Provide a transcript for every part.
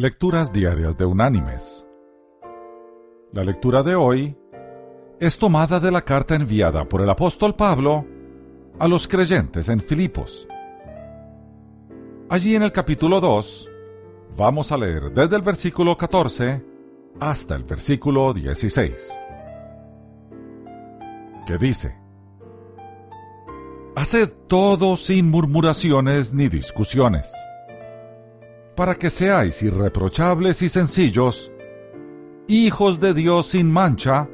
Lecturas Diarias de Unánimes. La lectura de hoy es tomada de la carta enviada por el apóstol Pablo a los creyentes en Filipos. Allí en el capítulo 2 vamos a leer desde el versículo 14 hasta el versículo 16, que dice, Haced todo sin murmuraciones ni discusiones para que seáis irreprochables y sencillos, hijos de Dios sin mancha,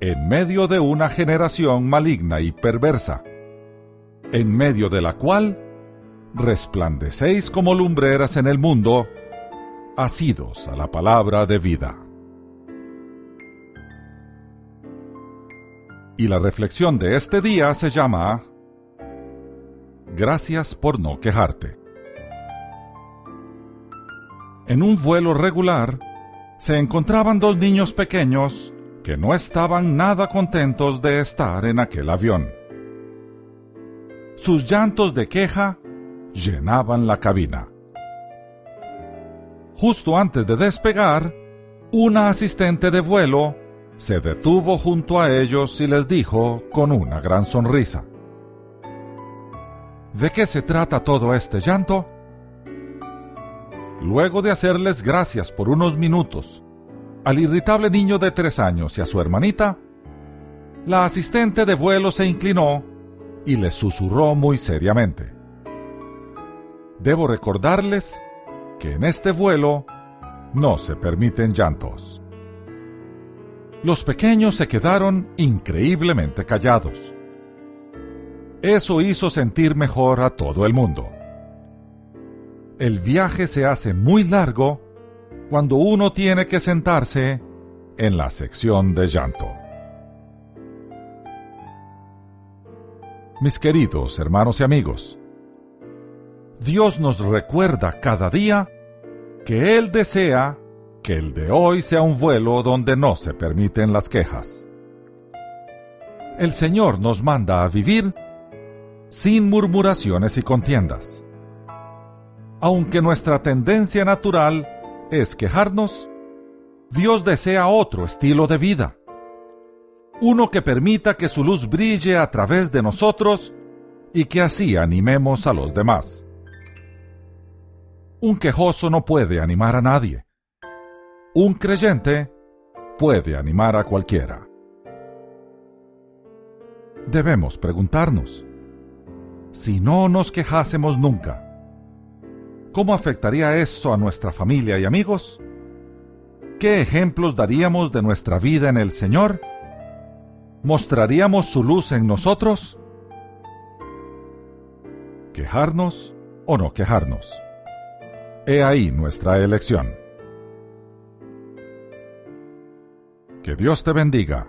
en medio de una generación maligna y perversa, en medio de la cual resplandecéis como lumbreras en el mundo, asidos a la palabra de vida. Y la reflexión de este día se llama Gracias por no quejarte. En un vuelo regular, se encontraban dos niños pequeños que no estaban nada contentos de estar en aquel avión. Sus llantos de queja llenaban la cabina. Justo antes de despegar, una asistente de vuelo se detuvo junto a ellos y les dijo con una gran sonrisa, ¿De qué se trata todo este llanto? Luego de hacerles gracias por unos minutos al irritable niño de tres años y a su hermanita, la asistente de vuelo se inclinó y les susurró muy seriamente. Debo recordarles que en este vuelo no se permiten llantos. Los pequeños se quedaron increíblemente callados. Eso hizo sentir mejor a todo el mundo el viaje se hace muy largo cuando uno tiene que sentarse en la sección de llanto. Mis queridos hermanos y amigos, Dios nos recuerda cada día que Él desea que el de hoy sea un vuelo donde no se permiten las quejas. El Señor nos manda a vivir sin murmuraciones y contiendas aunque nuestra tendencia natural es quejarnos, Dios desea otro estilo de vida. Uno que permita que su luz brille a través de nosotros y que así animemos a los demás. Un quejoso no puede animar a nadie. Un creyente puede animar a cualquiera. Debemos preguntarnos, si no nos quejásemos nunca, ¿Cómo afectaría eso a nuestra familia y amigos? ¿Qué ejemplos daríamos de nuestra vida en el Señor? ¿Mostraríamos su luz en nosotros? ¿Quejarnos o no quejarnos? He ahí nuestra elección. Que Dios te bendiga